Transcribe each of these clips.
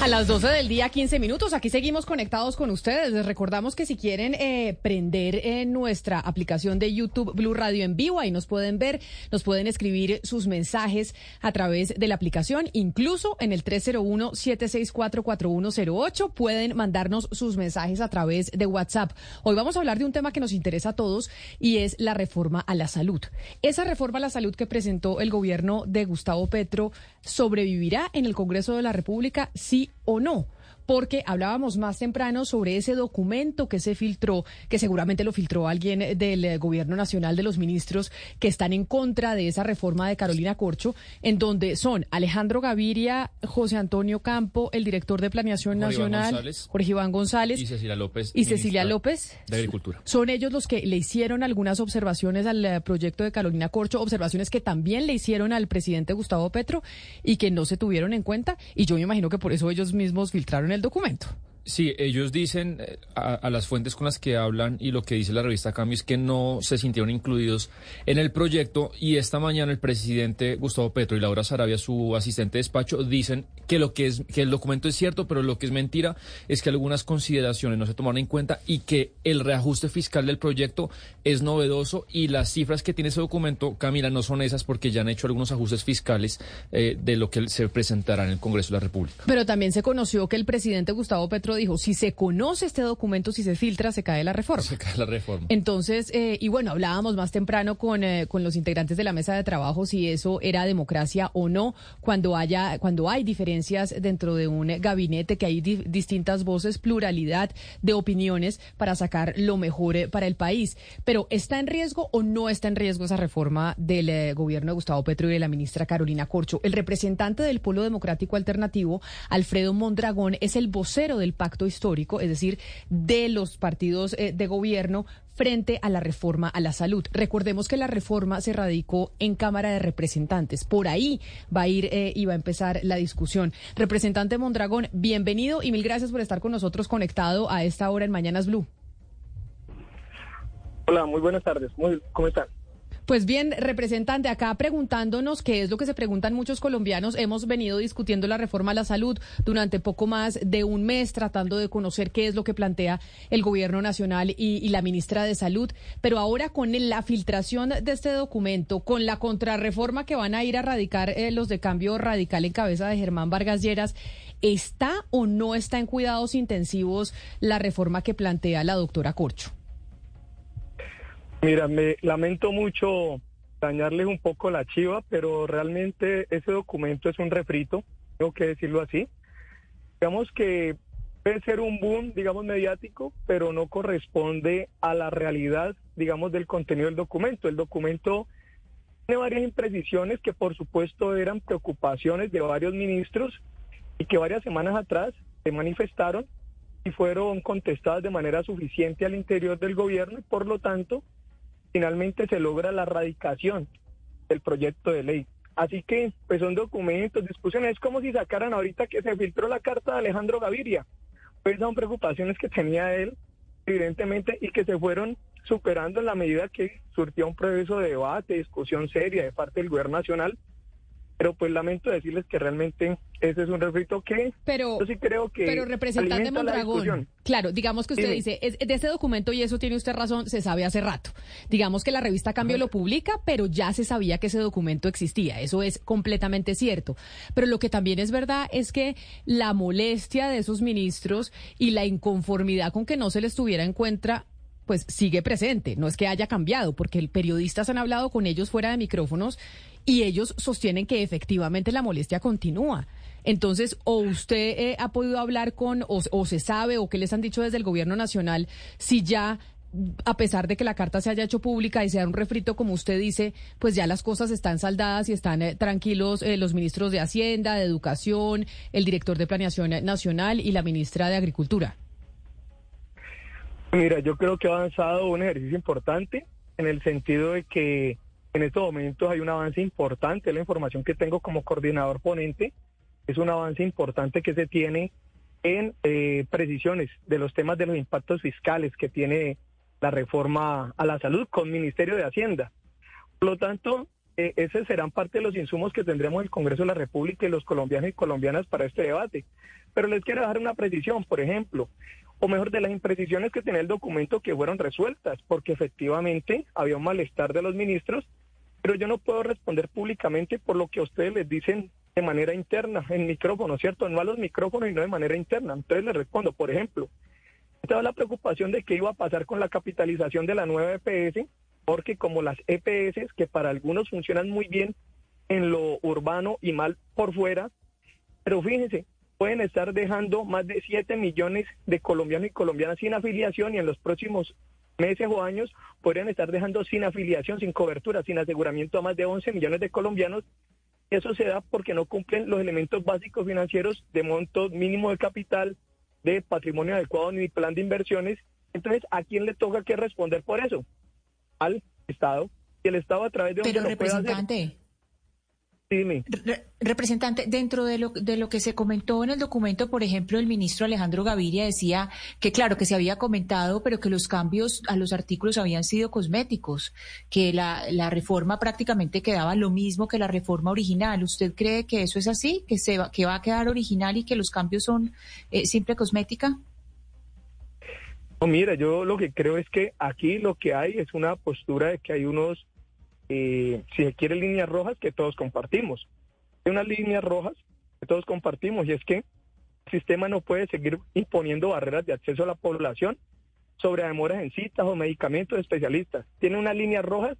A las 12 del día, 15 minutos. Aquí seguimos conectados con ustedes. Les recordamos que si quieren eh, prender en nuestra aplicación de YouTube Blue Radio en vivo, ahí nos pueden ver, nos pueden escribir sus mensajes a través de la aplicación, incluso en el 301-764-4108. Pueden mandarnos sus mensajes a través de WhatsApp. Hoy vamos a hablar de un tema que nos interesa a todos y es la reforma a la salud. Esa reforma a la salud que presentó el gobierno de Gustavo Petro sobrevivirá en el Congreso de la República, sí o no porque hablábamos más temprano sobre ese documento que se filtró, que seguramente lo filtró alguien del eh, Gobierno Nacional de los Ministros que están en contra de esa reforma de Carolina Corcho, en donde son Alejandro Gaviria, José Antonio Campo, el director de Planeación Nacional, Jorge Iván González y Cecilia López. Y Cecilia López. De Agricultura. Son ellos los que le hicieron algunas observaciones al eh, proyecto de Carolina Corcho, observaciones que también le hicieron al presidente Gustavo Petro y que no se tuvieron en cuenta. Y yo me imagino que por eso ellos mismos filtraron el documento. Sí, ellos dicen eh, a, las fuentes con las que hablan y lo que dice la revista Cambio es que no se sintieron incluidos en el proyecto y esta mañana el presidente Gustavo Petro y Laura Sarabia, su asistente de despacho, dicen que lo que es que el documento es cierto, pero lo que es mentira es que algunas consideraciones no se tomaron en cuenta y que el reajuste fiscal del proyecto es novedoso y las cifras que tiene ese documento, Camila, no son esas porque ya han hecho algunos ajustes fiscales eh, de lo que se presentará en el Congreso de la República. Pero también se conoció que el presidente Gustavo Petro dijo, si se conoce este documento, si se filtra, se cae la reforma. Se cae la reforma. Entonces, eh, y bueno, hablábamos más temprano con, eh, con los integrantes de la mesa de trabajo si eso era democracia o no, cuando haya, cuando hay diferencias dentro de un gabinete, que hay distintas voces, pluralidad de opiniones para sacar lo mejor eh, para el país. Pero ¿está en riesgo o no está en riesgo esa reforma del gobierno de Gustavo Petro y de la ministra Carolina Corcho? El representante del Polo Democrático Alternativo, Alfredo Mondragón, es el vocero del pacto histórico, es decir, de los partidos eh, de gobierno frente a la reforma a la salud. Recordemos que la reforma se radicó en Cámara de Representantes. Por ahí va a ir eh, y va a empezar la discusión. Representante Mondragón, bienvenido y mil gracias por estar con nosotros conectado a esta hora en Mañanas Blue. Hola, muy buenas tardes. ¿Cómo están? Pues bien, representante, acá preguntándonos qué es lo que se preguntan muchos colombianos, hemos venido discutiendo la reforma a la salud durante poco más de un mes, tratando de conocer qué es lo que plantea el gobierno nacional y, la ministra de Salud, pero ahora con la filtración de este documento, con la contrarreforma que van a ir a radicar eh, los de cambio radical en cabeza de Germán Vargas Lleras, ¿está o no está en cuidados intensivos la reforma que plantea la doctora Corcho? Mira, me lamento mucho dañarles un poco la chiva, pero realmente ese documento es un refrito, tengo que decirlo así. Digamos que puede ser un boom, digamos, mediático, pero no corresponde a la realidad, digamos, del contenido del documento. El documento tiene varias imprecisiones que, por supuesto, eran preocupaciones de varios ministros y que varias semanas atrás se manifestaron y fueron contestadas de manera suficiente al interior del gobierno y, por lo tanto, finalmente se logra la radicación del proyecto de ley. Así que, pues son documentos, discusiones, es como si sacaran ahorita que se filtró la carta de Alejandro Gaviria. Pues son preocupaciones que tenía él, evidentemente, y que se fueron superando en la medida que surgió un proceso de debate, discusión seria de parte del gobierno nacional pero pues lamento decirles que realmente ese es un refrito que pero, yo sí creo que pero representante Mondragón claro digamos que usted dice es, de este documento y eso tiene usted razón se sabe hace rato digamos que la revista Cambio lo publica pero ya se sabía que ese documento existía eso es completamente cierto. Pero lo que también es verdad es que la molestia de esos ministros y la inconformidad con que no se les tuviera en cuenta pues sigue presente, no es que haya cambiado, porque el periodistas han hablado con ellos fuera de micrófonos y ellos sostienen que efectivamente la molestia continúa. Entonces, o usted eh, ha podido hablar con, o, se sabe, o qué les han dicho desde el gobierno nacional, si ya a pesar de que la carta se haya hecho pública y sea un refrito, como usted dice, pues ya las cosas están saldadas y están eh, tranquilos eh, los ministros de Hacienda, de Educación, el director de Planeación Nacional y la ministra de Agricultura. Mira, yo creo que ha avanzado un ejercicio importante en el sentido de que en estos momentos hay un avance importante, la información que tengo como coordinador ponente es un avance importante que se tiene en eh, precisiones de los temas de los impactos fiscales que tiene la reforma a la salud con Ministerio de Hacienda. Por lo tanto, eh, esos serán parte de los insumos que tendremos el Congreso de la República y los colombianos y colombianas para este debate. Pero les quiero dejar una precisión, por ejemplo, o mejor de las imprecisiones que tenía el documento que fueron resueltas, porque efectivamente había un malestar de los ministros, pero yo no puedo responder públicamente por lo que a ustedes les dicen de manera interna, en micrófono, ¿cierto? No a los micrófonos y no de manera interna. Entonces les respondo, por ejemplo, estaba la preocupación de qué iba a pasar con la capitalización de la nueva EPS, porque como las EPS, que para algunos funcionan muy bien en lo urbano y mal por fuera, pero fíjense, pueden estar dejando más de 7 millones de colombianos y colombianas sin afiliación y en los próximos meses o años podrían estar dejando sin afiliación, sin cobertura, sin aseguramiento a más de 11 millones de colombianos. Eso se da porque no cumplen los elementos básicos financieros de monto mínimo de capital, de patrimonio adecuado ni plan de inversiones. Entonces, ¿a quién le toca que responder por eso? Al Estado. Y el Estado a través de... Pero representante, representante, dentro de lo, de lo que se comentó en el documento, por ejemplo, el ministro Alejandro Gaviria decía que, claro, que se había comentado, pero que los cambios a los artículos habían sido cosméticos, que la, la reforma prácticamente quedaba lo mismo que la reforma original. ¿Usted cree que eso es así, que, se va, que va a quedar original y que los cambios son eh, simple cosmética? No, mira, yo lo que creo es que aquí lo que hay es una postura de que hay unos eh, si se quiere líneas rojas que todos compartimos. Hay unas líneas rojas que todos compartimos y es que el sistema no puede seguir imponiendo barreras de acceso a la población sobre demoras en citas o medicamentos especialistas. Tiene unas líneas rojas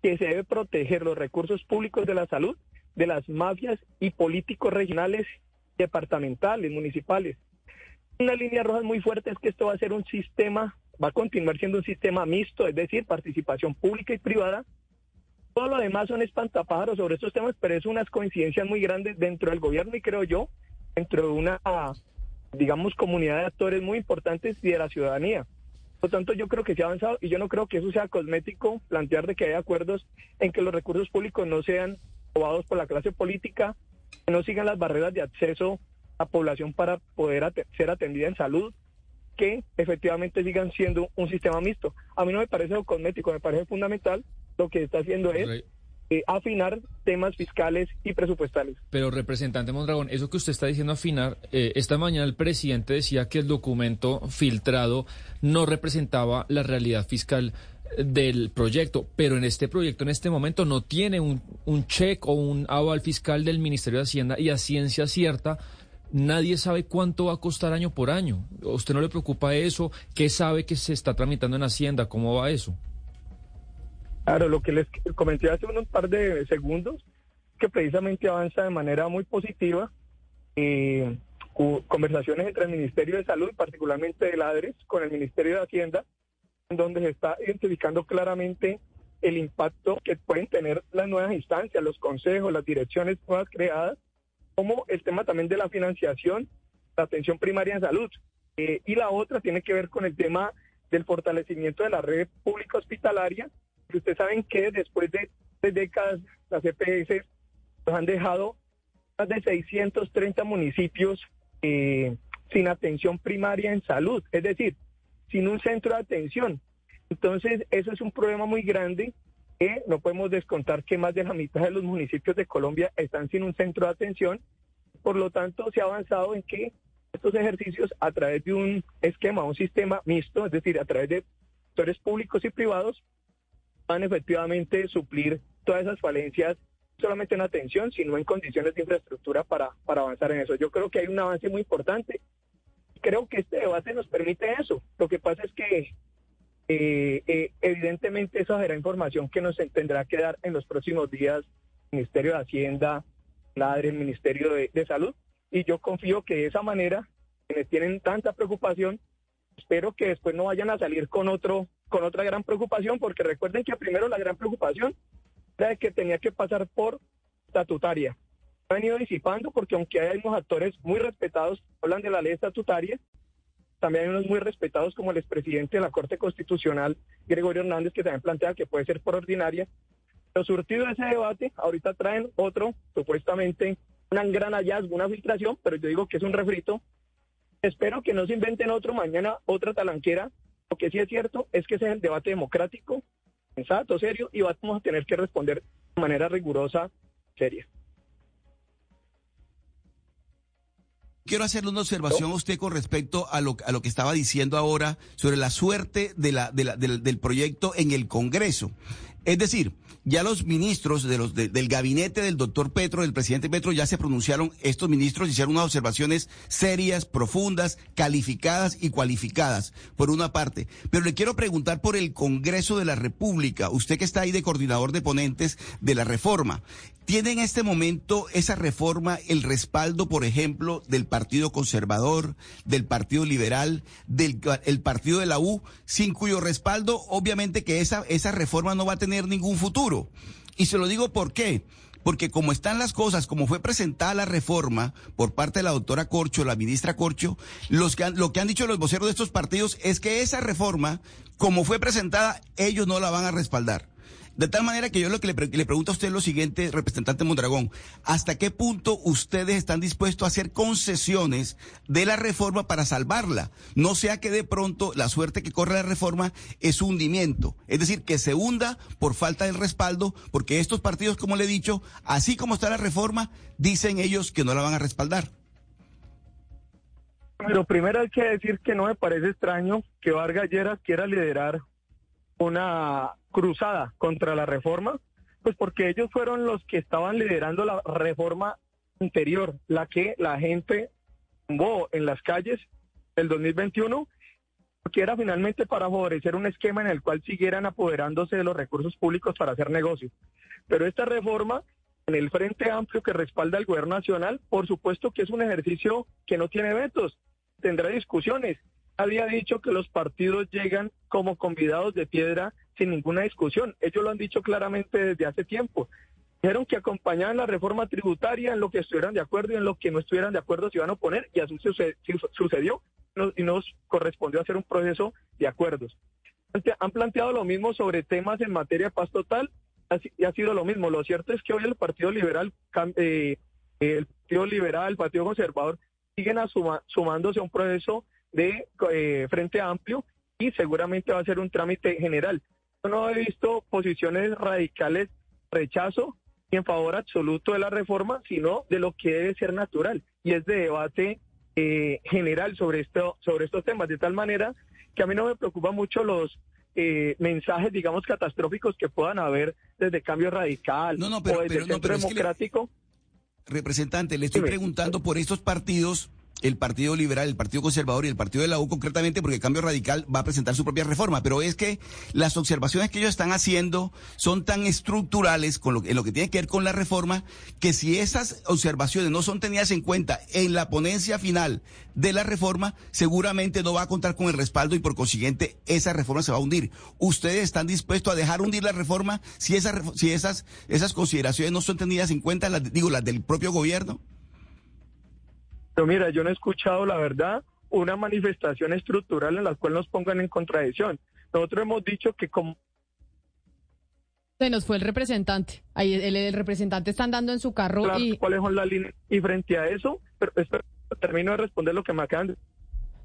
que se debe proteger los recursos públicos de la salud de las mafias y políticos regionales, departamentales, municipales. Una línea roja muy fuerte es que esto va a ser un sistema, va a continuar siendo un sistema mixto, es decir, participación pública y privada, todo lo demás son espantapájaros sobre estos temas, pero es unas coincidencias muy grandes dentro del gobierno y creo yo, dentro de una, digamos, comunidad de actores muy importantes y de la ciudadanía. Por lo tanto, yo creo que se ha avanzado y yo no creo que eso sea cosmético plantear de que hay acuerdos en que los recursos públicos no sean robados por la clase política, que no sigan las barreras de acceso a población para poder ser atendida en salud, que efectivamente sigan siendo un sistema mixto. A mí no me parece cosmético, me parece fundamental lo que está haciendo es eh, afinar temas fiscales y presupuestales. Pero, representante Mondragón, eso que usted está diciendo afinar, eh, esta mañana el presidente decía que el documento filtrado no representaba la realidad fiscal eh, del proyecto, pero en este proyecto en este momento no tiene un, un check o un aval fiscal del Ministerio de Hacienda y a ciencia cierta nadie sabe cuánto va a costar año por año. usted no le preocupa eso? ¿Qué sabe que se está tramitando en Hacienda? ¿Cómo va eso? Claro, lo que les comenté hace unos par de segundos, que precisamente avanza de manera muy positiva. Eh, conversaciones entre el Ministerio de Salud, particularmente del ADRES, con el Ministerio de Hacienda, en donde se está identificando claramente el impacto que pueden tener las nuevas instancias, los consejos, las direcciones nuevas creadas, como el tema también de la financiación, la atención primaria en salud. Eh, y la otra tiene que ver con el tema del fortalecimiento de la red pública hospitalaria ustedes saben que después de tres décadas las EPS nos han dejado más de 630 municipios eh, sin atención primaria en salud, es decir, sin un centro de atención. Entonces, eso es un problema muy grande que no podemos descontar que más de la mitad de los municipios de Colombia están sin un centro de atención. Por lo tanto, se ha avanzado en que estos ejercicios, a través de un esquema, un sistema mixto, es decir, a través de sectores públicos y privados, van efectivamente suplir todas esas falencias, no solamente en atención, sino en condiciones de infraestructura para, para avanzar en eso. Yo creo que hay un avance muy importante. Creo que este debate nos permite eso. Lo que pasa es que eh, eh, evidentemente esa será información que nos tendrá que dar en los próximos días el Ministerio de Hacienda, la el Ministerio de, de Salud. Y yo confío que de esa manera, quienes tienen tanta preocupación, espero que después no vayan a salir con otro con otra gran preocupación, porque recuerden que primero la gran preocupación era que tenía que pasar por estatutaria. Ha venido disipando porque aunque hay unos actores muy respetados, hablan de la ley estatutaria, también hay unos muy respetados como el expresidente de la Corte Constitucional, Gregorio Hernández, que también plantea que puede ser por ordinaria. Pero surtido ese debate, ahorita traen otro, supuestamente, un gran hallazgo, una filtración, pero yo digo que es un refrito, Espero que no se inventen otro mañana, otra talanquera. Lo que sí es cierto es que ese es el debate democrático, sensato, serio, y vamos a tener que responder de manera rigurosa, seria. Quiero hacerle una observación a usted con respecto a lo, a lo que estaba diciendo ahora sobre la suerte de la, del proyecto en el Congreso. Es decir, ya los ministros de los, del gabinete del doctor Petro, del presidente Petro, ya se pronunciaron, estos ministros hicieron unas observaciones serias, profundas, calificadas y cualificadas, por una parte. Pero le quiero preguntar por el Congreso de la República, usted que está ahí de coordinador de ponentes de la reforma. ¿Tiene en este momento esa reforma el respaldo, por ejemplo, del Partido Conservador, del Partido Liberal, del el Partido de la U, sin cuyo respaldo, obviamente que esa, esa reforma no va a tener ningún futuro? Y se lo digo por qué. Porque como están las cosas, como fue presentada la reforma por parte de la doctora Corcho, la ministra Corcho, los que lo que han dicho los voceros de estos partidos es que esa reforma, como fue presentada, ellos no la van a respaldar. De tal manera que yo lo que le, pregunto a usted es lo siguiente, representante Mondragón, ¿hasta qué punto ustedes están dispuestos a hacer concesiones de la reforma para salvarla? No sea que de pronto la suerte que corre la reforma es hundimiento, es decir, que se hunda por falta del respaldo, porque estos partidos, como le he dicho, así como está la reforma, dicen ellos que no la van a respaldar. Pero primero hay que decir que no me parece extraño que Vargas Lleras quiera liderar una cruzada contra la reforma, pues porque ellos fueron los que estaban liderando la reforma anterior, la que la gente tumbó en las calles el 2021, que era finalmente para favorecer un esquema en el cual siguieran apoderándose de los recursos públicos para hacer negocios. Pero esta reforma, en el Frente Amplio que respalda al Gobierno Nacional, por supuesto que es un ejercicio que no tiene vetos, tendrá discusiones. Había dicho que los partidos llegan como convidados de piedra sin ninguna discusión. Ellos lo han dicho claramente desde hace tiempo. Dijeron que acompañaban la reforma tributaria en lo que estuvieran de acuerdo y en lo que no estuvieran de acuerdo se iban a oponer y así sucedió y nos correspondió hacer un proceso de acuerdos. Han planteado lo mismo sobre temas en materia de paz total y ha sido lo mismo. Lo cierto es que hoy el Partido Liberal, eh, el Partido Liberal, el Partido Conservador siguen sumándose a un proceso de eh, Frente Amplio y seguramente va a ser un trámite general no he visto posiciones radicales rechazo y en favor absoluto de la reforma, sino de lo que debe ser natural. Y es de debate eh, general sobre esto, sobre estos temas, de tal manera que a mí no me preocupa mucho los eh, mensajes, digamos, catastróficos que puedan haber desde cambio radical no, no, pero, o desde el democrático. representante, le estoy preguntando por estos partidos el Partido Liberal, el Partido Conservador y el Partido de la U concretamente porque Cambio Radical va a presentar su propia reforma, pero es que las observaciones que ellos están haciendo son tan estructurales con lo, en lo que tiene que ver con la reforma que si esas observaciones no son tenidas en cuenta en la ponencia final de la reforma, seguramente no va a contar con el respaldo y por consiguiente esa reforma se va a hundir. ¿Ustedes están dispuestos a dejar hundir la reforma si, esas si esas, esas consideraciones no son tenidas en cuenta, las, digo, las del propio gobierno? Pero mira, yo no he escuchado, la verdad, una manifestación estructural en la cual nos pongan en contradicción. Nosotros hemos dicho que como... Se nos fue el representante. Ahí el, representante está andando en su carro y... ¿Cuáles son las líneas? Y frente a eso, pero, termino de responder lo que me acaban de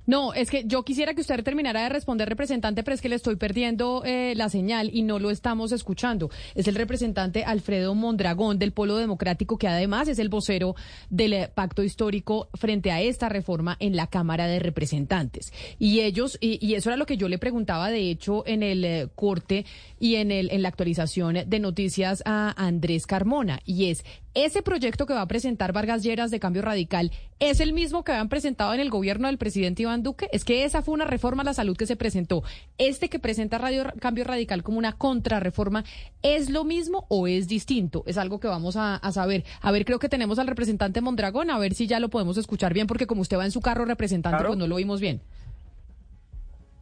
no, es que yo quisiera que usted terminara de responder, representante, pero es que le estoy perdiendo eh, la señal y no lo estamos escuchando. Es el representante Alfredo Mondragón del Polo Democrático, que además es el vocero del eh, pacto histórico frente a esta reforma en la Cámara de Representantes. Y ellos, y, eso era lo que yo le preguntaba, de hecho, en el eh, corte y en, el, en la actualización de noticias a Andrés Carmona, y es ese proyecto que va a presentar Vargas Lleras de Cambio Radical es el mismo que habían presentado en el gobierno del presidente Iván Duque. Es que esa fue una reforma a la salud que se presentó. Este que presenta Radio Cambio Radical como una contrarreforma, ¿es lo mismo o es distinto? Es algo que vamos a, saber. A ver, creo que tenemos al representante Mondragón, a ver si ya lo podemos escuchar bien, porque como usted va en su carro representante, pues no lo oímos bien.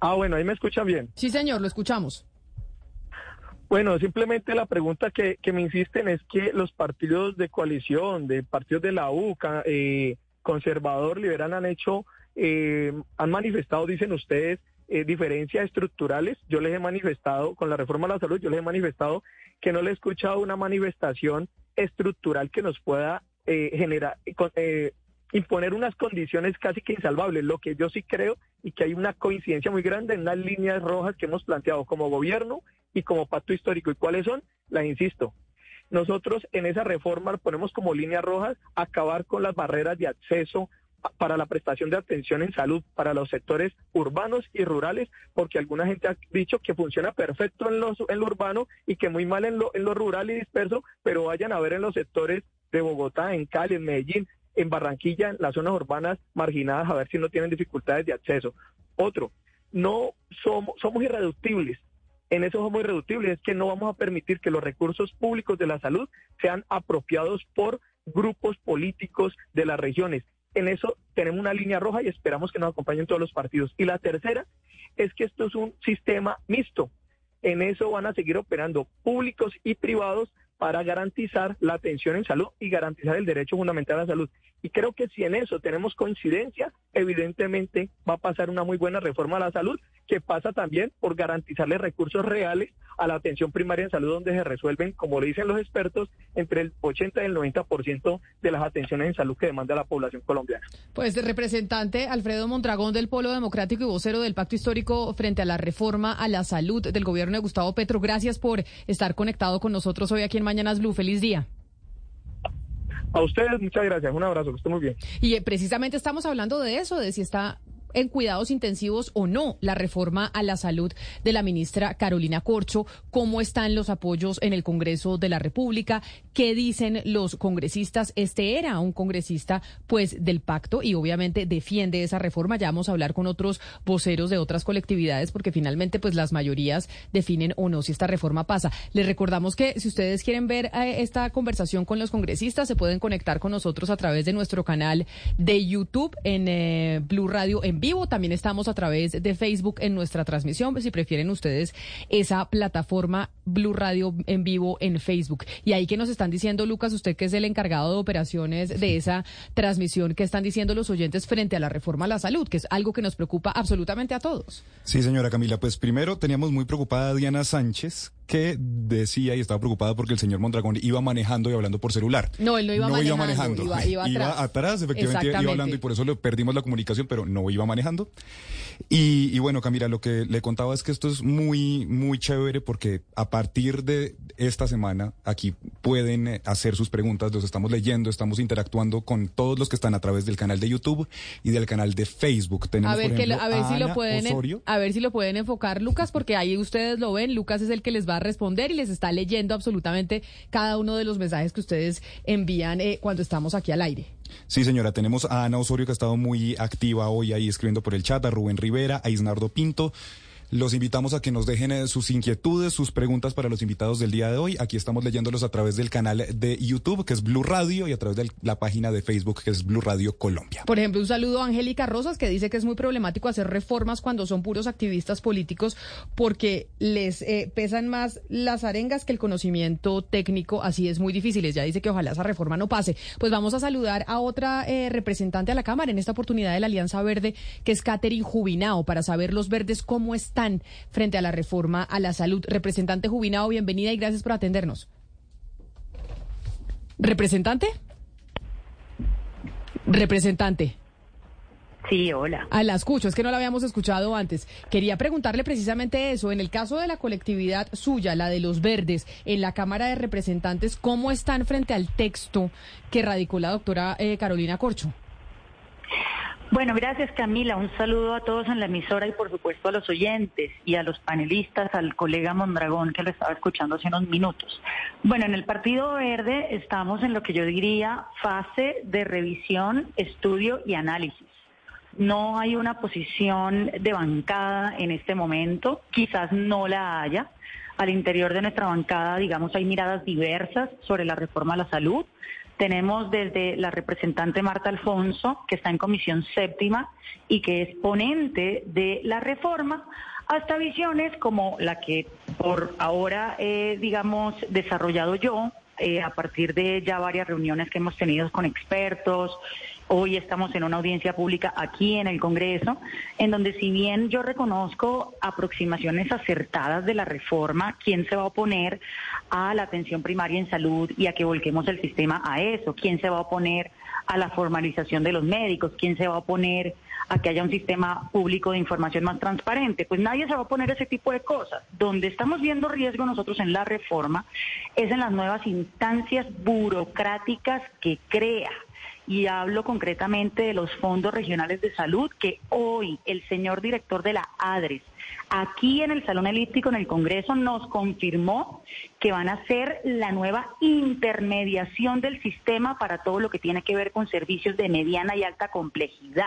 Ah, bueno, ahí me escuchan bien. Sí, señor, lo escuchamos. Bueno, simplemente la pregunta que, me insisten es que los partidos de coalición, de partidos de la UCA, eh, conservador, liberal, han hecho, eh, han manifestado, dicen ustedes, eh, diferencias estructurales. Yo les he manifestado, con la reforma de la salud, yo les he manifestado que no le he escuchado una manifestación estructural que nos pueda generar, imponer unas condiciones casi que insalvables. Lo que yo sí creo y que hay una coincidencia muy grande en las líneas rojas que hemos planteado como gobierno y como pacto histórico. ¿Y cuáles son? Las insisto. Nosotros en esa reforma ponemos como líneas rojas acabar con las barreras de acceso para la prestación de atención en salud para los sectores urbanos y rurales, porque alguna gente ha dicho que funciona perfecto en, los, en lo urbano y que muy mal en lo, en lo rural y disperso, pero vayan a ver en los sectores de Bogotá, en Cali, en Medellín, en Barranquilla, en las zonas urbanas marginadas, a ver si no tienen dificultades de acceso. Otro, no somos, somos irreductibles. En eso somos irreductibles, es que no vamos a permitir que los recursos públicos de la salud sean apropiados por grupos políticos de las regiones. En eso tenemos una línea roja y esperamos que nos acompañen todos los partidos. Y la tercera es que esto es un sistema mixto. En eso van a seguir operando públicos y privados para garantizar la atención en salud y garantizar el derecho fundamental a la salud. Y creo que si en eso tenemos coincidencia, evidentemente va a pasar una muy buena reforma a la salud, que pasa también por garantizarle recursos reales a la atención primaria en salud, donde se resuelven, como le dicen los expertos, entre el 80 y el 90% de las atenciones en salud que demanda la población colombiana. Pues representante Alfredo Mondragón del Polo Democrático y vocero del Pacto Histórico frente a la reforma a la salud del gobierno de Gustavo Petro, gracias por estar conectado con nosotros hoy aquí en Mañanas Blue. Feliz día. A ustedes, muchas gracias. Un abrazo, que estén muy bien. Y eh, precisamente estamos hablando de eso, de si está en cuidados intensivos o no la reforma a la salud de la ministra Carolina Corcho, cómo están los apoyos en el Congreso de la República, qué dicen los congresistas. Este era un congresista pues del pacto y obviamente defiende esa reforma. Ya vamos a hablar con otros voceros de otras colectividades porque finalmente pues las mayorías definen o no si esta reforma pasa. Les recordamos que si ustedes quieren ver eh, esta conversación con los congresistas se pueden conectar con nosotros a través de nuestro canal de YouTube en eh, Blue Radio en vivo. También estamos a través de Facebook en nuestra transmisión, si prefieren ustedes esa plataforma Blue Radio en vivo en Facebook. Y ahí que nos están diciendo, Lucas, usted que es el encargado de operaciones de esa transmisión, que están diciendo los oyentes frente a la reforma a la salud, que es algo que nos preocupa absolutamente a todos. Sí, señora Camila, pues primero teníamos muy preocupada a Diana Sánchez, que decía y estaba preocupada porque el señor Mondragón iba manejando y hablando por celular. No, él no iba manejando. Iba, atrás. efectivamente iba hablando y por eso le perdimos la comunicación, pero no iba manejando. Y, bueno, Camila, lo que le contaba es que esto es muy, muy chévere porque a partir de esta semana aquí pueden eh, hacer sus preguntas, los estamos leyendo, estamos interactuando con todos los que están a través del canal de YouTube y del canal de Facebook. Tenemos, a ver, a ver si lo pueden, a ver si lo pueden enfocar, Lucas, porque ahí ustedes lo ven. Lucas es el que les va a responder y les está leyendo absolutamente cada uno de los mensajes que ustedes envían eh, cuando estamos aquí al aire. Sí, señora, tenemos a Ana Osorio que ha estado muy activa hoy ahí escribiendo por el chat, a Rubén Rivera, a Isnardo Pinto. Los invitamos a que nos dejen eh, sus inquietudes, sus preguntas para los invitados del día de hoy. Aquí estamos leyéndolos a través del canal de YouTube, que es Blue Radio, y a través de la página de Facebook, que es Blue Radio Colombia. Por ejemplo, un saludo a Angélica Rosas, que dice que es muy problemático hacer reformas cuando son puros activistas políticos, porque les eh, pesan más las arengas que el conocimiento técnico. Así es muy difícil. Ya dice que ojalá esa reforma no pase. Pues vamos a saludar a otra eh, representante a la Cámara en esta oportunidad de la Alianza Verde, que es Catherine Jubinao, para saber los verdes cómo están frente a la reforma a la salud. Representante Jubinao, bienvenida y gracias por atendernos. ¿Representante? Representante. Sí, hola. A ah, la escucho, es que no la habíamos escuchado antes. Quería preguntarle precisamente eso. En el caso de la colectividad suya, la de los verdes, en la Cámara de Representantes, ¿cómo están frente al texto que radicó la doctora eh, Carolina Corcho? Bueno, gracias Camila. Un saludo a todos en la emisora y por supuesto a los oyentes y a los panelistas, al colega Mondragón que lo estaba escuchando hace unos minutos. Bueno, en el Partido Verde estamos en lo que yo diría fase de revisión, estudio y análisis. No hay una posición de bancada en este momento, quizás no la haya. Al interior de nuestra bancada, digamos, hay miradas diversas sobre la reforma a la salud. Tenemos desde la representante Marta Alfonso, que está en comisión séptima y que es ponente de la reforma, hasta visiones como la que por ahora he, digamos, desarrollado yo, eh, a partir de ya varias reuniones que hemos tenido con expertos, Hoy estamos en una audiencia pública aquí en el Congreso, en donde si bien yo reconozco aproximaciones acertadas de la reforma, ¿quién se va a oponer a la atención primaria en salud y a que volquemos el sistema a eso? ¿Quién se va a oponer a la formalización de los médicos, quién se va a oponer a que haya un sistema público de información más transparente. Pues nadie se va a oponer a ese tipo de cosas. Donde estamos viendo riesgo nosotros en la reforma es en las nuevas instancias burocráticas que crea y hablo concretamente de los fondos regionales de salud que hoy el señor director de la ADRES aquí en el Salón Elíptico en el Congreso nos confirmó que van a ser la nueva intermediación del sistema para todo lo que tiene que ver con servicios de mediana y alta complejidad.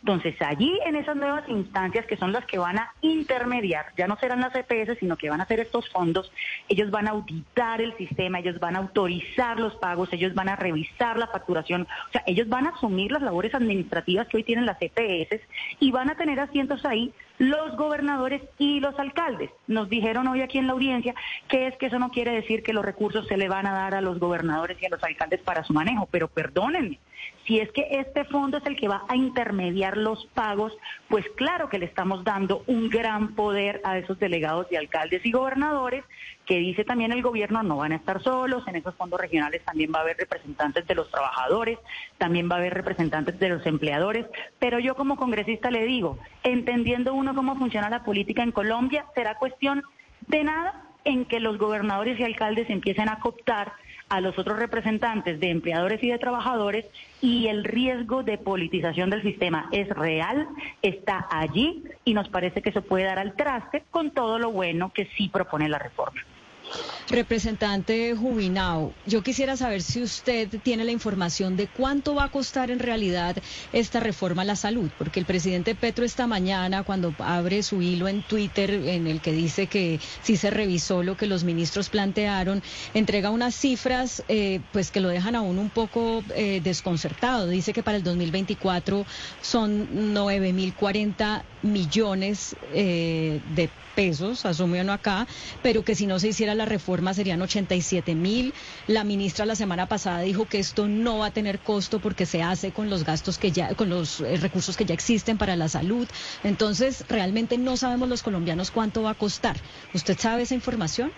Entonces, allí en esas nuevas instancias que son las que van a intermediar, ya no serán las EPS, sino que van a ser estos fondos, ellos van a auditar el sistema, ellos van a autorizar los pagos, ellos van a revisar la facturación, o sea, ellos van a asumir las labores administrativas que hoy tienen las EPS y van a tener asientos ahí los gobernadores y los alcaldes. Nos dijeron hoy aquí en la audiencia que es que eso no quiere decir que los recursos se le van a dar a los gobernadores y a los alcaldes para su manejo, pero perdónenme, si es que este fondo es el que va a intermediar los pagos, pues claro que le estamos dando un gran poder a esos delegados y alcaldes y gobernadores, que dice también el gobierno no van a estar solos, en esos fondos regionales también va a haber representantes de los trabajadores, también va a haber representantes de los empleadores, pero yo como congresista le digo, entendiendo uno cómo funciona la política en Colombia, será cuestión de nada en que los gobernadores y alcaldes empiecen a cooptar a los otros representantes de empleadores y de trabajadores y el riesgo de politización del sistema es real, está allí y nos parece que se puede dar al traste con todo lo bueno que sí propone la reforma. Representante Jubinao, yo quisiera saber si usted tiene la información de cuánto va a costar en realidad esta reforma a la salud, porque el presidente Petro esta mañana, cuando abre su hilo en Twitter en el que dice que sí se revisó lo que los ministros plantearon, entrega unas cifras eh, pues que lo dejan aún un poco eh, desconcertado. Dice que para el 2024 son 9.040 millones eh, de pesos, asume uno acá, pero que si no se hiciera la reforma serían 87 mil. La ministra la semana pasada dijo que esto no va a tener costo porque se hace con los gastos que ya, con los eh, recursos que ya existen para la salud. Entonces, realmente no sabemos los colombianos cuánto va a costar. ¿Usted sabe esa información?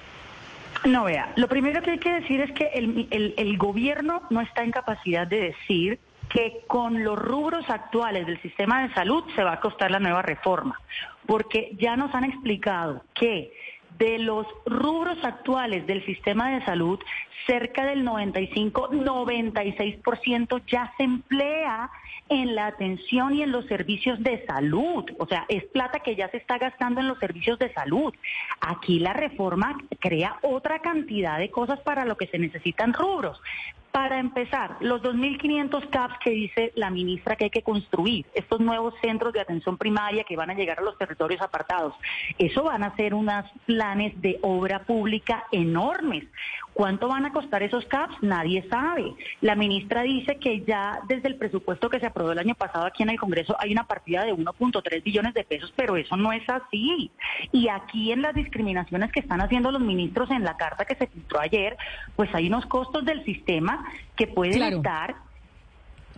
No, vea, lo primero que hay que decir es que el, el, el gobierno no está en capacidad de decir que con los rubros actuales del sistema de salud se va a costar la nueva reforma, porque ya nos han explicado que de los rubros actuales del sistema de salud, cerca del 95-96% ya se emplea en la atención y en los servicios de salud. O sea, es plata que ya se está gastando en los servicios de salud. Aquí la reforma crea otra cantidad de cosas para lo que se necesitan rubros. Para empezar, los 2.500 CAPS que dice la ministra que hay que construir, estos nuevos centros de atención primaria que van a llegar a los territorios apartados, eso van a ser unos planes de obra pública enormes. ¿Cuánto van a costar esos CAPS? Nadie sabe. La ministra dice que ya desde el presupuesto que se aprobó el año pasado aquí en el Congreso hay una partida de 1.3 billones de pesos, pero eso no es así. Y aquí en las discriminaciones que están haciendo los ministros en la carta que se filtró ayer, pues hay unos costos del sistema que pueden estar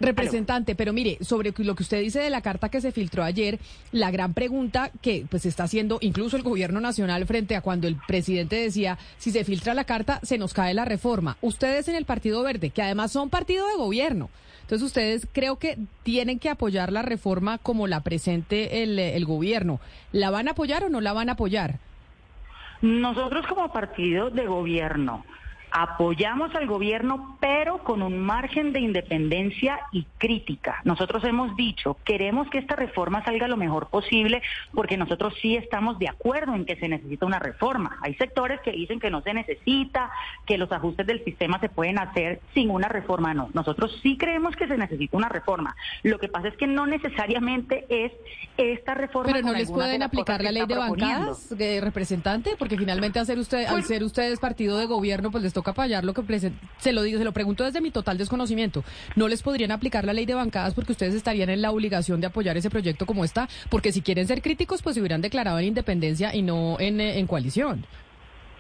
Representante, pero mire, sobre lo que usted dice de la carta que se filtró ayer, la gran pregunta que pues está haciendo incluso el gobierno nacional frente a cuando el presidente decía, si se filtra la carta, se nos cae la reforma. Ustedes en el Partido Verde, que además son partido de gobierno, entonces ustedes creo que tienen que apoyar la reforma como la presente el, el gobierno. ¿La van a apoyar o no la van a apoyar? Nosotros como partido de gobierno Apoyamos al gobierno, pero con un margen de independencia y crítica. Nosotros hemos dicho, queremos que esta reforma salga lo mejor posible, porque nosotros sí estamos de acuerdo en que se necesita una reforma. Hay sectores que dicen que no se necesita, que los ajustes del sistema se pueden hacer sin una reforma. No, nosotros sí creemos que se necesita una reforma. Lo que pasa es que no necesariamente es esta reforma. Pero no les pueden aplicar la ley de bancadas, de representante, porque finalmente al ser, usted, al ser ustedes partido de gobierno, pues les toca fallar lo que se lo digo, se lo pregunto desde mi total desconocimiento. ¿No les podrían aplicar la ley de bancadas porque ustedes estarían en la obligación de apoyar ese proyecto como está? Porque si quieren ser críticos, pues se hubieran declarado en independencia y no en, en coalición.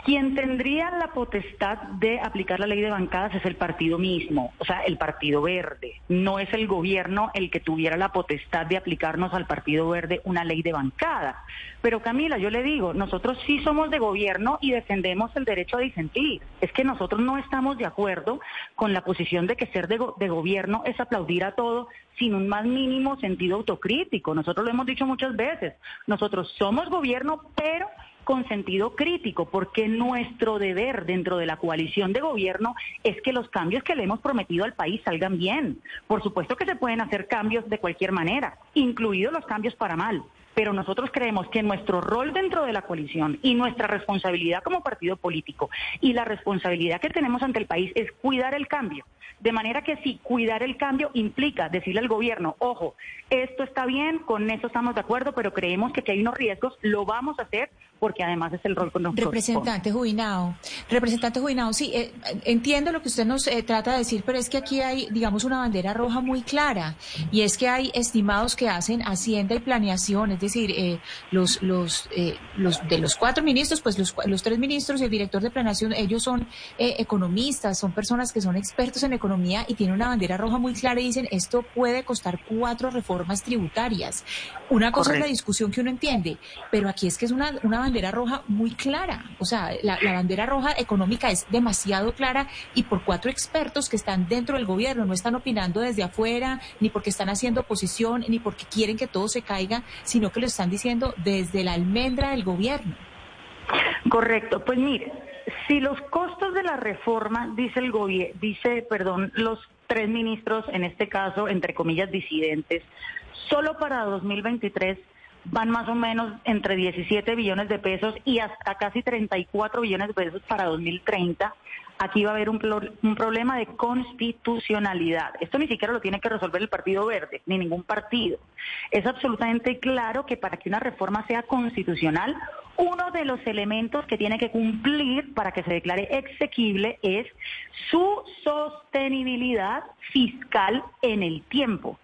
Quien tendría la potestad de aplicar la ley de bancadas es el partido mismo, o sea, el Partido Verde. No es el gobierno el que tuviera la potestad de aplicarnos al Partido Verde una ley de bancada. Pero Camila, yo le digo, nosotros sí somos de gobierno y defendemos el derecho a disentir. Es que nosotros no estamos de acuerdo con la posición de que ser de, de gobierno es aplaudir a todo sin un más mínimo sentido autocrítico. Nosotros lo hemos dicho muchas veces. Nosotros somos gobierno, pero con sentido crítico, porque nuestro deber dentro de la coalición de gobierno es que los cambios que le hemos prometido al país salgan bien. Por supuesto que se pueden hacer cambios de cualquier manera, incluidos los cambios para mal pero nosotros creemos que nuestro rol dentro de la coalición y nuestra responsabilidad como partido político y la responsabilidad que tenemos ante el país es cuidar el cambio. De manera que sí, cuidar el cambio implica decirle al gobierno, ojo, esto está bien, con eso estamos de acuerdo, pero creemos que, hay unos riesgos, lo vamos a hacer porque además es el rol con nosotros. Representante Juinao, representante Juinao, sí, eh, entiendo lo que usted nos eh, trata de decir, pero es que aquí hay, digamos, una bandera roja muy clara y es que hay estimados que hacen Hacienda y Planeación, es decir, eh, los, los, los de los cuatro ministros, pues los, los tres ministros y el director de Planeación, ellos son economistas, son personas que son expertos en economía y tienen una bandera roja muy clara y dicen esto puede costar cuatro reformas tributarias. Una cosa es la discusión que uno entiende, pero aquí es que es una, una bandera roja muy clara. O sea, la, bandera roja económica es demasiado clara y por cuatro expertos que están dentro del gobierno, no están opinando desde afuera, ni porque están haciendo oposición, ni porque quieren que todo se caiga, sino que lo están diciendo desde la almendra del gobierno. Correcto. Pues mire, si los costos de la reforma, dice el gobierno, dice, perdón, los tres ministros, en este caso, entre comillas, disidentes, solo para 2023 van más o menos entre 17 billones de pesos y hasta casi 34 billones de pesos para 2030. Aquí va a haber un, un, problema de constitucionalidad. Esto ni siquiera lo tiene que resolver el Partido Verde, ni ningún partido. Es absolutamente claro que para que una reforma sea constitucional, uno de los elementos que tiene que cumplir para que se declare exequible es su sostenibilidad fiscal en el tiempo.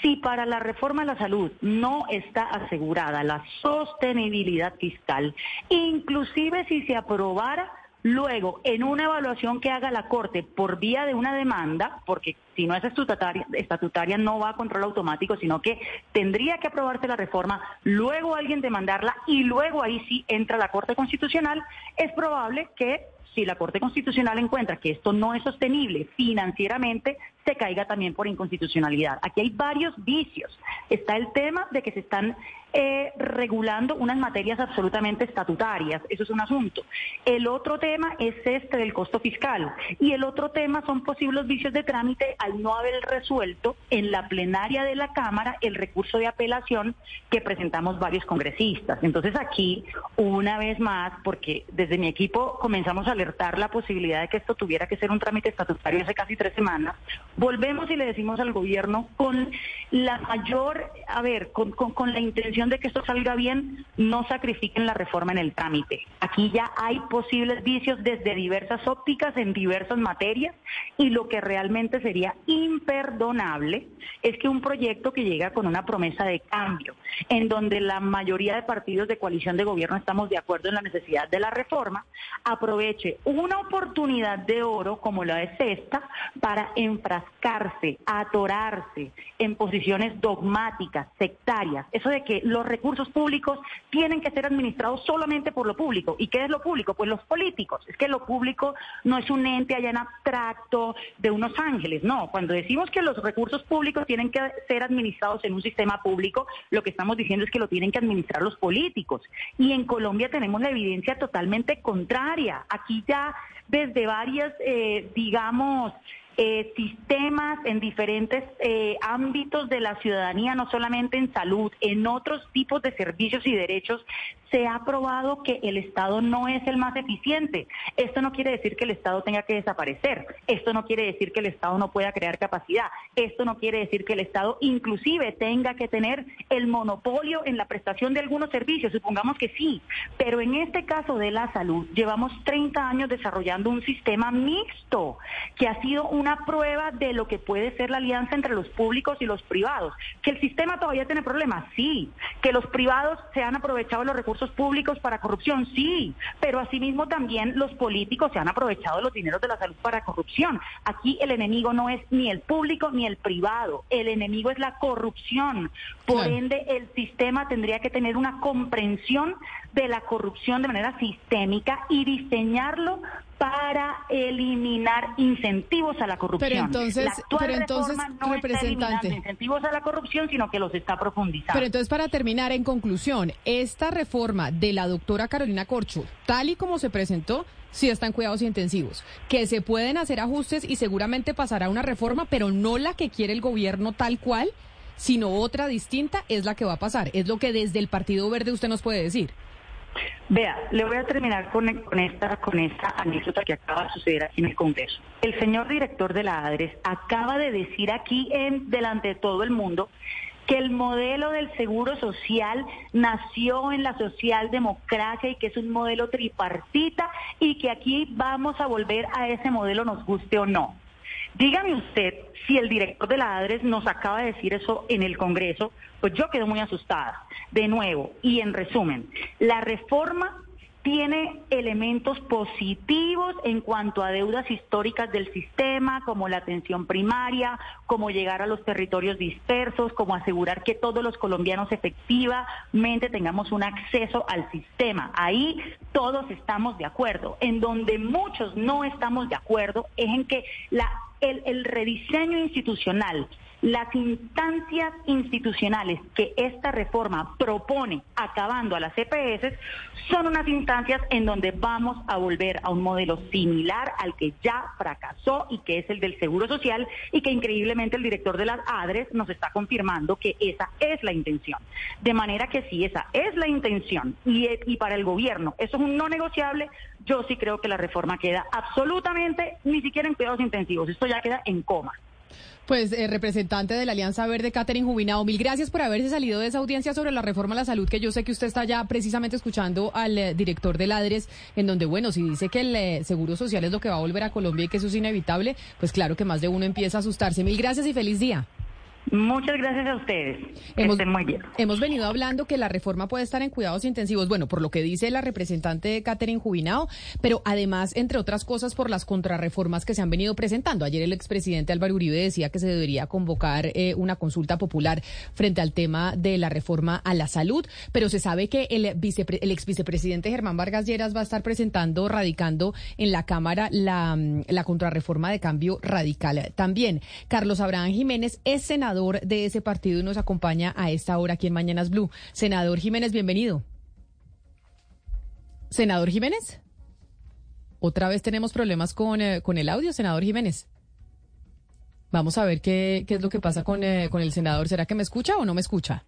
Si para la reforma de la salud no está asegurada la sostenibilidad fiscal, inclusive si se aprobara Luego, en una evaluación que haga la Corte por vía de una demanda, porque si no es estatutaria, no va a control automático, sino que tendría que aprobarse la reforma, luego alguien demandarla y luego ahí sí entra la Corte Constitucional, es probable que si la Corte Constitucional encuentra que esto no es sostenible financieramente, caiga también por inconstitucionalidad. Aquí hay varios vicios. Está el tema de que se están eh, regulando unas materias absolutamente estatutarias. Eso es un asunto. El otro tema es este del costo fiscal. Y el otro tema son posibles vicios de trámite al no haber resuelto en la plenaria de la Cámara el recurso de apelación que presentamos varios congresistas. Entonces aquí, una vez más, porque desde mi equipo comenzamos a alertar la posibilidad de que esto tuviera que ser un trámite estatutario hace casi tres semanas, volvemos y le decimos al gobierno con la mayor, a ver, con, con, la intención de que esto salga bien, no sacrifiquen la reforma en el trámite. Aquí ya hay posibles vicios desde diversas ópticas en diversas materias y lo que realmente sería imperdonable es que un proyecto que llega con una promesa de cambio, en donde la mayoría de partidos de coalición de gobierno estamos de acuerdo en la necesidad de la reforma, aproveche una oportunidad de oro como la es esta para enfrascar atorarse en posiciones dogmáticas, sectarias, eso de que los recursos públicos tienen que ser administrados solamente por lo público. ¿Y qué es lo público? Pues los políticos. Es que lo público no es un ente allá en abstracto de unos ángeles, no. Cuando decimos que los recursos públicos tienen que ser administrados en un sistema público, lo que estamos diciendo es que lo tienen que administrar los políticos. Y en Colombia tenemos la evidencia totalmente contraria. Aquí ya desde varias, eh, digamos, eh, sistemas en diferentes eh, ámbitos de la ciudadanía, no solamente en salud, en otros tipos de servicios y derechos, se ha probado que el Estado no es el más eficiente. Esto no quiere decir que el Estado tenga que desaparecer. Esto no quiere decir que el Estado no pueda crear capacidad. Esto no quiere decir que el Estado inclusive tenga que tener el monopolio en la prestación de algunos servicios. Supongamos que sí. Pero en este caso de la salud, llevamos 30 años desarrollando un sistema mixto que ha sido una prueba de lo que puede ser la alianza entre los públicos y los privados. Que el sistema todavía tiene problemas, sí. Que los privados se han aprovechado los recursos recursos públicos para corrupción, sí, pero asimismo también los políticos se han aprovechado los dineros de la salud para corrupción. Aquí el enemigo no es ni el público ni el privado, el enemigo es la corrupción. Por ende, el sistema tendría que tener una comprensión de la corrupción de manera sistémica y diseñarlo para eliminar incentivos a la corrupción. Pero entonces, la actual pero entonces no representante. Está incentivos a la corrupción, sino que los está profundizando. Pero entonces, para terminar, en conclusión, esta reforma de la doctora Carolina Corcho, tal y como se presentó, sí está en cuidados intensivos, que se pueden hacer ajustes y seguramente pasará una reforma, pero no la que quiere el gobierno tal cual, sino otra distinta es la que va a pasar. Es lo que desde el Partido Verde usted nos puede decir. Vea, le voy a terminar con, esta, con esta anécdota que acaba de suceder aquí en el Congreso. El señor director de la ADRES acaba de decir aquí en, delante de todo el mundo que el modelo del seguro social nació en la socialdemocracia y que es un modelo tripartita y que aquí vamos a volver a ese modelo nos guste o no. Dígame usted si el director de la ADRES nos acaba de decir eso en el Congreso, pues yo quedo muy asustada. De nuevo, y en resumen, la reforma tiene elementos positivos en cuanto a deudas históricas del sistema, como la atención primaria, como llegar a los territorios dispersos, como asegurar que todos los colombianos efectivamente tengamos un acceso al sistema. Ahí todos estamos de acuerdo. En donde muchos no estamos de acuerdo es en que la el, el rediseño institucional las instancias institucionales que esta reforma propone acabando a las CPS son unas instancias en donde vamos a volver a un modelo similar al que ya fracasó y que es el del Seguro Social y que increíblemente el director de las ADRES nos está confirmando que esa es la intención. De manera que si esa es la intención y, y para el gobierno eso es un no negociable, yo sí creo que la reforma queda absolutamente ni siquiera en cuidados intensivos, esto ya queda en coma. Pues eh, representante de la Alianza Verde, Catherine Jubinado, mil gracias por haberse salido de esa audiencia sobre la reforma a la salud, que yo sé que usted está ya precisamente escuchando al eh, director de Ladres, en donde, bueno, si dice que el eh, Seguro Social es lo que va a volver a Colombia y que eso es inevitable, pues claro que más de uno empieza a asustarse. Mil gracias y feliz día. Muchas gracias a ustedes. Hemos, muy bien. Hemos venido hablando que la reforma puede estar en cuidados intensivos, bueno, por lo que dice la representante Catherine Jubinao, pero además, entre otras cosas, por las contrarreformas que se han venido presentando. Ayer el expresidente Álvaro Uribe decía que se debería convocar eh, una consulta popular frente al tema de la reforma a la salud, pero se sabe que el, vice, el ex vicepresidente Germán Vargas Lleras va a estar presentando, radicando en la Cámara la, la contrarreforma de cambio radical. También Carlos Abraham Jiménez es senador de ese partido y nos acompaña a esta hora aquí en Mañanas Blue. Senador Jiménez, bienvenido. Senador Jiménez. Otra vez tenemos problemas con, eh, con el audio, senador Jiménez. Vamos a ver qué, qué es lo que pasa con, eh, con el senador. ¿Será que me escucha o no me escucha?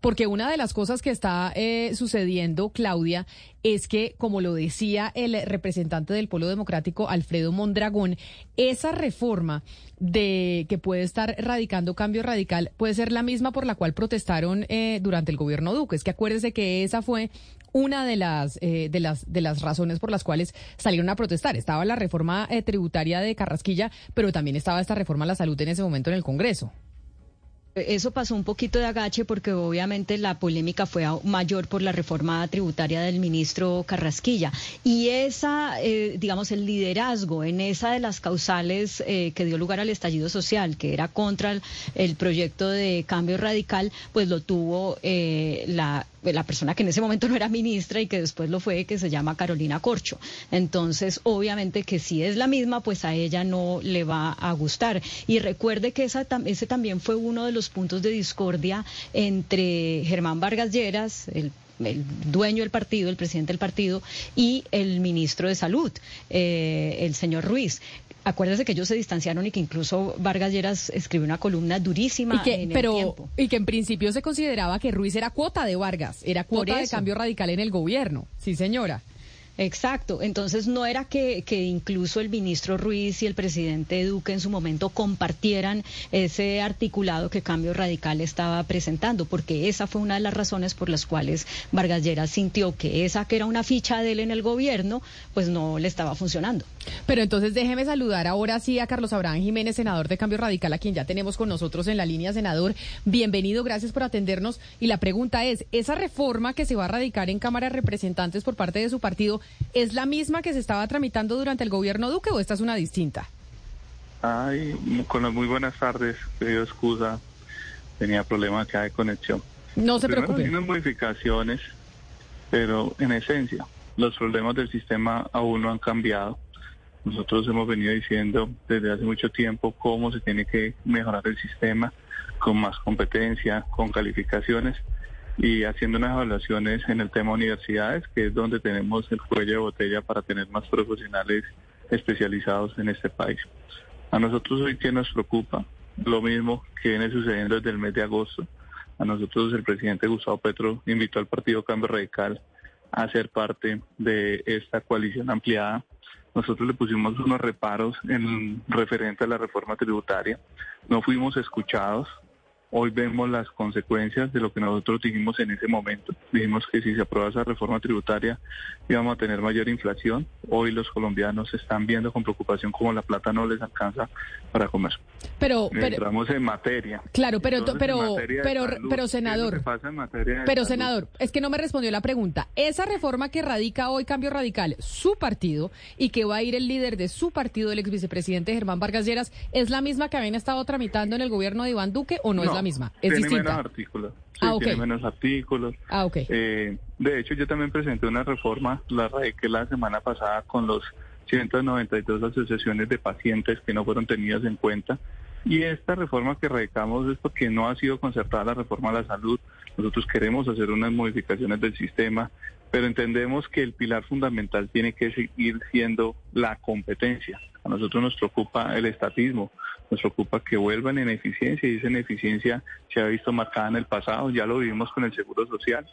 Porque una de las cosas que está eh, sucediendo, Claudia, es que, como lo decía el representante del Polo Democrático, Alfredo Mondragón, esa reforma de que puede estar radicando cambio radical puede ser la misma por la cual protestaron eh, durante el gobierno Duque. Es que acuérdese que esa fue una de las, eh, de las, de las razones por las cuales salieron a protestar. Estaba la reforma tributaria de Carrasquilla, pero también estaba esta reforma a la salud en ese momento en el Congreso. Eso pasó un poquito de agache porque obviamente la polémica fue mayor por la reforma tributaria del ministro Carrasquilla. Y esa, eh, digamos, el liderazgo en esa de las causales eh, que dio lugar al estallido social, que era contra el, proyecto de cambio radical, pues lo tuvo eh, la la persona que en ese momento no era ministra y que después lo fue, que se llama Carolina Corcho. Entonces, obviamente que si es la misma, pues a ella no le va a gustar. Y recuerde que esa, ese también fue uno de los puntos de discordia entre Germán Vargas Lleras, el dueño del partido, el presidente del partido, y el ministro de Salud, eh, el señor Ruiz. Acuérdese que ellos se distanciaron y que incluso Vargas Lleras escribió una columna durísima y que, en pero, el tiempo. Y que en principio se consideraba que Ruiz era cuota de Vargas, era cuota de cambio radical en el gobierno. Sí, señora. Exacto. Entonces no era que, que incluso el ministro Ruiz y el presidente Duque en su momento compartieran ese articulado que Cambio Radical estaba presentando, porque esa fue una de las razones por las cuales Vargas Lleras sintió que esa que era una ficha de él en el gobierno, pues no le estaba funcionando. Pero entonces déjeme saludar ahora sí a Carlos Abraham Jiménez, senador de Cambio Radical, a quien ya tenemos con nosotros en la línea, senador. Bienvenido, gracias por atendernos. Y la pregunta es, ¿esa reforma que se va a radicar en Cámara de Representantes por parte de su partido ¿Es la misma que se estaba tramitando durante el gobierno Duque o esta es una distinta? Ay, con las muy buenas tardes, pido excusa, tenía problemas acá de conexión. No se preocupe. Hay unas modificaciones, pero en esencia, los problemas del sistema aún no han cambiado. Nosotros hemos venido diciendo desde hace mucho tiempo cómo se tiene que mejorar el sistema con más competencia, con calificaciones y haciendo unas evaluaciones en el tema universidades, que es donde tenemos el cuello de botella para tener más profesionales especializados en este país. A nosotros hoy que nos preocupa, lo mismo que viene sucediendo desde el mes de agosto. A nosotros el presidente Gustavo Petro invitó al Partido Cambio Radical a ser parte de esta coalición ampliada. Nosotros le pusimos unos reparos en referente a la reforma tributaria. No fuimos escuchados, Hoy vemos las consecuencias de lo que nosotros dijimos en ese momento. Dijimos que si se aprueba esa reforma tributaria íbamos a tener mayor inflación. Hoy los colombianos están viendo con preocupación cómo la plata no les alcanza para comer. Pero, entramos en materia. Claro, pero pero pero pero senador. pero senador, es que no me respondió la pregunta. Esa reforma que radica hoy Cambio Radical, su partido y que va a ir el líder de su partido, el ex vicepresidente Germán Vargas Lleras, es la misma que habían estado tramitando en el gobierno de Iván Duque o no, es la misma? Es tiene menos artículos. ah, Tiene menos artículos. Ah. Eh, de hecho, yo también presenté una reforma, la que la semana pasada con los 192 asociaciones de pacientes que no fueron tenidas en cuenta. Y esta reforma que radicamos es porque no ha sido concertada la reforma a la salud. Nosotros queremos hacer unas modificaciones del sistema, pero entendemos que el pilar fundamental tiene que seguir siendo la competencia. A nosotros nos preocupa el estatismo, nos preocupa que vuelvan en eficiencia y esa ineficiencia se ha visto marcada en el pasado, ya lo vivimos con el Seguro Social,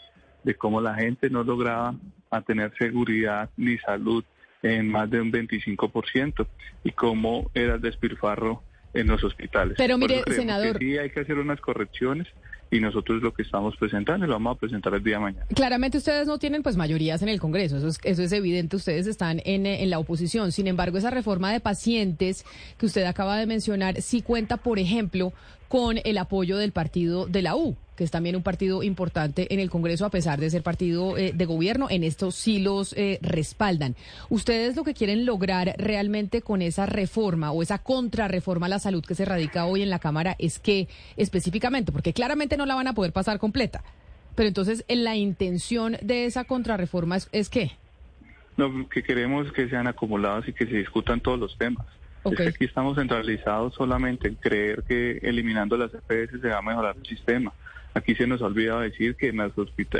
de cómo la gente no lograba mantener seguridad ni salud en más de un 25% y cómo era el despilfarro en los hospitales. Pero mire, senador. Sí, hay que hacer unas correcciones y nosotros lo que estamos presentando lo vamos a presentar el día de mañana. Claramente ustedes no tienen pues mayorías en el Congreso, eso es, eso es evidente, ustedes están en, en la oposición. Sin embargo, esa reforma de pacientes que usted acaba de mencionar sí cuenta, por ejemplo, con el apoyo del partido de la U que es también un partido importante en el Congreso, a pesar de ser partido eh, de gobierno, en estos sí los eh, respaldan. ¿Ustedes lo que quieren lograr realmente con esa reforma o esa contrarreforma a la salud que se radica hoy en la Cámara es que específicamente, porque claramente no la van a poder pasar completa, pero entonces la intención de esa contrarreforma es, es qué? No, que queremos que sean acumulados y que se discutan todos los temas. Es que aquí estamos centralizados solamente en creer que eliminando las EPS se va a mejorar el sistema. Aquí se nos ha olvidado decir que en las,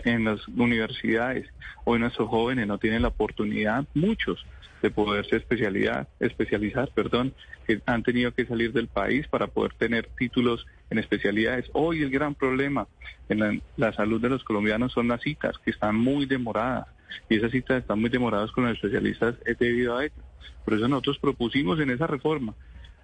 en las universidades hoy nuestros jóvenes no tienen la oportunidad, muchos, de poderse especialidad, especializar, perdón, que han tenido que salir del país para poder tener títulos en especialidades. Hoy el gran problema en la, la salud de los colombianos son las citas, que están muy demoradas. Y esas citas están muy demoradas con los especialistas es debido a ello. Por eso nosotros propusimos en esa reforma,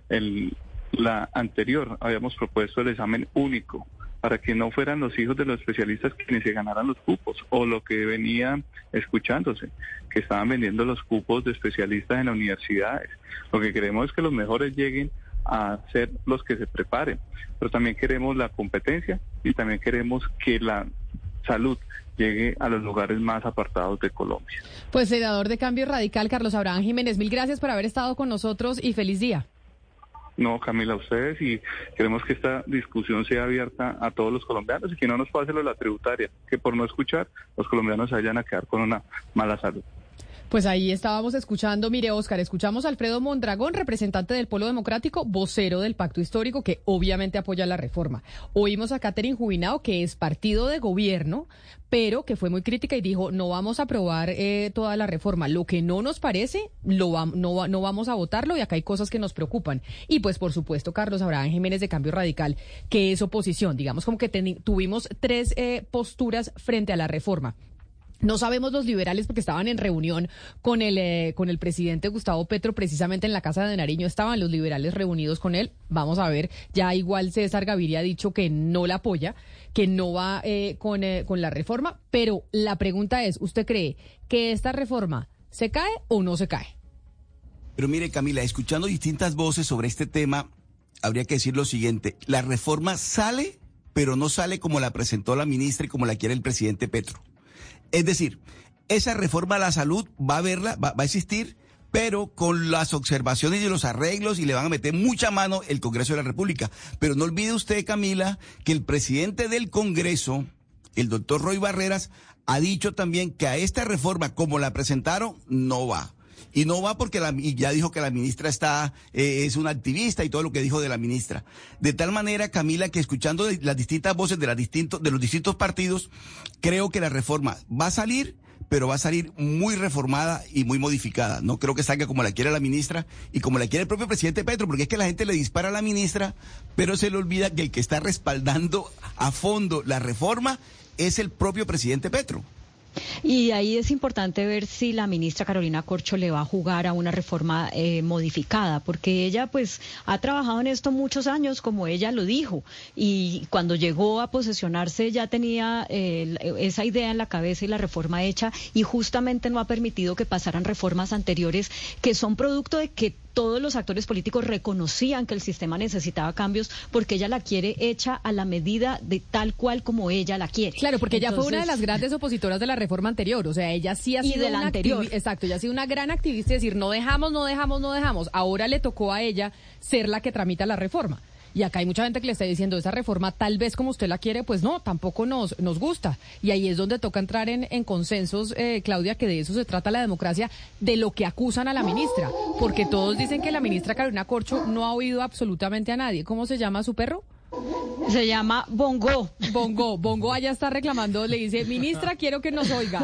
en la anterior habíamos propuesto el examen único para que no fueran los hijos de los especialistas quienes se ganaran los cupos, o lo que venía escuchándose, que estaban vendiendo los cupos de especialistas en las universidades. Lo que queremos es que los mejores lleguen a ser los que se preparen, pero también queremos la competencia y también queremos que la salud llegue a los lugares más apartados de Colombia. Pues senador de Cambio Radical, Carlos Abraham Jiménez, mil gracias por haber estado con nosotros y feliz día. No, Camila, ustedes y queremos que esta discusión sea abierta a todos los colombianos y que no nos pase lo de la tributaria, que por no escuchar los colombianos se vayan a quedar con una mala salud. Pues ahí estábamos escuchando, mire Oscar, escuchamos a Alfredo Mondragón, representante del Polo Democrático, vocero del Pacto Histórico, que obviamente apoya la reforma. Oímos a Catherine Jubinao, que es partido de gobierno, pero que fue muy crítica y dijo, no vamos a aprobar eh, toda la reforma. Lo que no nos parece, lo no, no vamos a votarlo y acá hay cosas que nos preocupan. Y pues por supuesto, Carlos Abraham Jiménez de Cambio Radical, que es oposición. Digamos como que tuvimos tres eh, posturas frente a la reforma. No sabemos los liberales porque estaban en reunión con el, eh, con el presidente Gustavo Petro precisamente en la Casa de Nariño. Estaban los liberales reunidos con él. Vamos a ver, ya igual César Gaviria ha dicho que no la apoya, que no va eh, con, eh, con la reforma. Pero la pregunta es, ¿usted cree que esta reforma se cae o no se cae? Pero mire Camila, escuchando distintas voces sobre este tema, habría que decir lo siguiente. La reforma sale, pero no sale como la presentó la ministra y como la quiere el presidente Petro. Es decir, esa reforma a la salud va a verla, va, a existir, pero con las observaciones y los arreglos y le van a meter mucha mano el Congreso de la República. Pero no olvide usted, Camila, que el presidente del Congreso, el doctor Roy Barreras, ha dicho también que a esta reforma, como la presentaron, no va. Y no va porque la, ya dijo que la ministra está, eh, es una activista y todo lo que dijo de la ministra. De tal manera, Camila, que escuchando las distintas voces de, las de los distintos partidos, creo que la reforma va a salir, pero va a salir muy reformada y muy modificada. No creo que salga como la quiere la ministra y como la quiere el propio presidente Petro, porque es que la gente le dispara a la ministra, pero se le olvida que el que está respaldando a fondo la reforma es el propio presidente Petro. Y ahí es importante ver si la ministra Carolina Corcho le va a jugar a una reforma eh, modificada, porque ella pues ha trabajado en esto muchos años, como ella lo dijo, y cuando llegó a posesionarse ya tenía eh, esa idea en la cabeza y la reforma hecha, y justamente no ha permitido que pasaran reformas anteriores que son producto de que todos los actores políticos reconocían que el sistema necesitaba cambios porque ella la quiere hecha a la medida de tal cual como ella la quiere. Claro, porque ella fue una de las grandes opositoras de la reforma anterior, o sea, ella sí ha sido una anterior. Exacto, ella ha sido una gran activista, es decir, no dejamos, no dejamos, no dejamos. Ahora le tocó a ella ser la que tramita la reforma. Y acá hay mucha gente que le está diciendo, esa reforma tal vez como usted la quiere, pues no, tampoco nos, nos gusta. Y ahí es donde toca entrar en, en consensos, eh, Claudia, que de eso se trata la democracia, de lo que acusan a la ministra. Porque todos dicen que la ministra Carolina Corcho no ha oído absolutamente a nadie. ¿Cómo se llama su perro? Se llama Bongo. Bongo. Bongo allá está reclamando, le dice, ministra, quiero que nos oiga.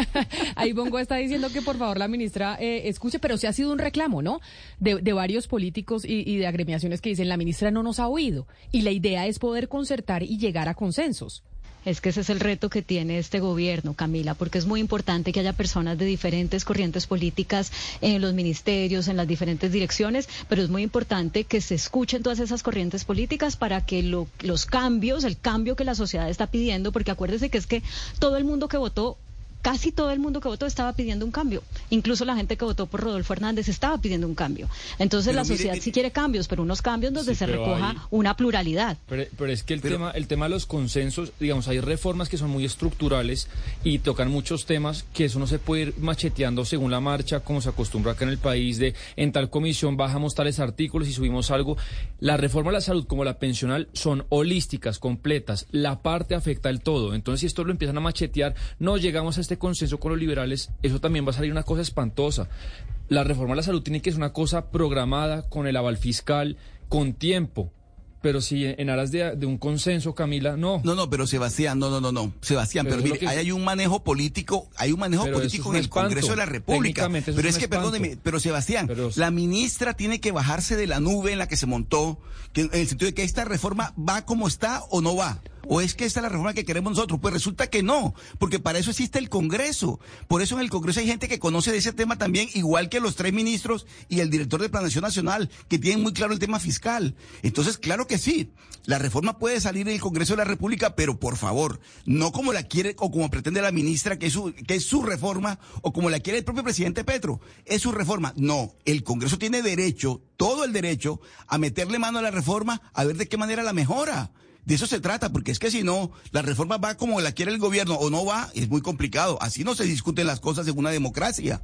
Ahí Bongo está diciendo que por favor la ministra eh, escuche, pero sí ha sido un reclamo, ¿no? De, varios políticos y, y de agremiaciones que dicen, la ministra no nos ha oído. Y la idea es poder concertar y llegar a consensos. Es que ese es el reto que tiene este gobierno, Camila, porque es muy importante que haya personas de diferentes corrientes políticas en los ministerios, en las diferentes direcciones, pero es muy importante que se escuchen todas esas corrientes políticas para que los cambios, el cambio que la sociedad está pidiendo, porque acuérdese que es que todo el mundo que votó casi todo el mundo que votó estaba pidiendo un cambio. Incluso la gente que votó por Rodolfo Hernández estaba pidiendo un cambio. Entonces la sociedad sí quiere cambios, pero unos cambios donde se recoja una pluralidad. Pero, es que el tema, el tema de los consensos, digamos, hay reformas que son muy estructurales y tocan muchos temas que eso no se puede ir macheteando según la marcha, como se acostumbra acá en el país, de en tal comisión bajamos tales artículos y subimos algo. La reforma de la salud como la pensional son holísticas, completas. La parte afecta el todo. Entonces, si esto lo empiezan a machetear, no llegamos a este consenso con los liberales, eso también va a salir una cosa espantosa. La reforma de la salud tiene que ser una cosa programada con el aval fiscal, con tiempo. Pero si en aras de, un consenso, Camila, no. No, no, pero Sebastián, no, no, no, no. Sebastián, pero, mire, hay un manejo político, hay un manejo político en el Congreso de la República. Pero es, que, perdóneme, pero Sebastián, la ministra tiene que bajarse de la nube en la que se montó, que, en el sentido de que esta reforma va como está o no va. ¿O es que esta es la reforma que queremos nosotros? Pues resulta que no, porque para eso existe el Congreso. Por eso en el Congreso hay gente que conoce de ese tema también, igual que los tres ministros y el director de Planación Nacional, que tienen muy claro el tema fiscal. Entonces, claro que sí, la reforma puede salir del Congreso de la República, pero por favor, no como la quiere o como pretende la ministra, que es su, que es su reforma, o como la quiere el propio presidente Petro. Es su reforma. No, el Congreso tiene derecho, todo el derecho, a meterle mano a la reforma, a ver de qué manera la mejora. De eso se trata, porque es que si no, la reforma va como la quiere el gobierno o no va, es muy complicado. Así no se discuten las cosas en una democracia.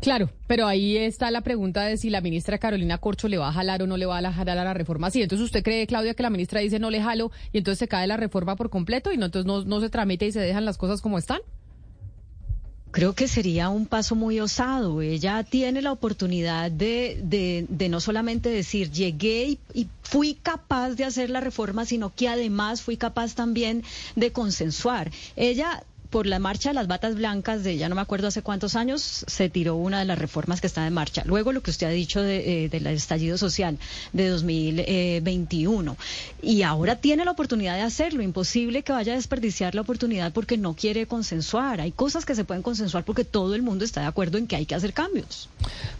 Claro, pero ahí está la pregunta de si la ministra Carolina Corcho le va a jalar o no le va a jalar a la reforma. Sí, entonces usted cree, Claudia, que la ministra dice no le jalo y entonces se cae la reforma por completo y entonces no, no se tramite y se dejan las cosas como están. Creo que sería un paso muy osado. Ella tiene la oportunidad de, de, no solamente decir llegué y, fui capaz de hacer la reforma, sino que además fui capaz también de consensuar. Ella por la marcha de las batas blancas de ya no me acuerdo hace cuántos años, se tiró una de las reformas que está en marcha. Luego lo que usted ha dicho de, eh, del estallido social de 2021. Y ahora tiene la oportunidad de hacerlo. Imposible que vaya a desperdiciar la oportunidad porque no quiere consensuar. Hay cosas que se pueden consensuar porque todo el mundo está de acuerdo en que hay que hacer cambios.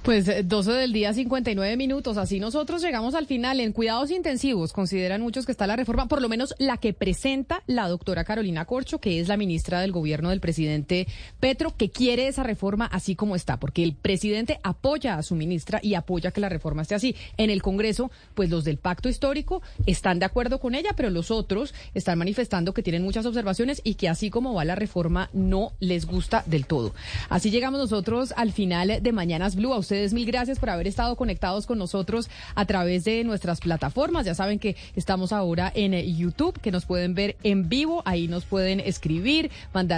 Pues 12 eh, del día, 59 minutos. Así nosotros llegamos al final. En cuidados intensivos consideran muchos que está la reforma, por lo menos la que presenta la doctora Carolina Corcho, que es la ministra del gobierno del presidente Petro, que quiere esa reforma así como está, porque el presidente apoya a su ministra y apoya que la reforma esté así. En el Congreso, pues los del pacto histórico están de acuerdo con ella, pero los otros están manifestando que tienen muchas observaciones y que así como va la reforma no les gusta del todo. Así llegamos nosotros al final de Mañanas Blue. A ustedes mil gracias por haber estado conectados con nosotros a través de nuestras plataformas. Ya saben que estamos ahora en YouTube, que nos pueden ver en vivo, ahí nos pueden escribir,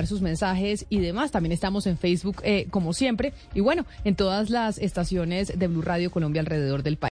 sus mensajes y demás. También estamos en Facebook eh, como siempre y bueno, en todas las estaciones de Blue Radio Colombia alrededor del país.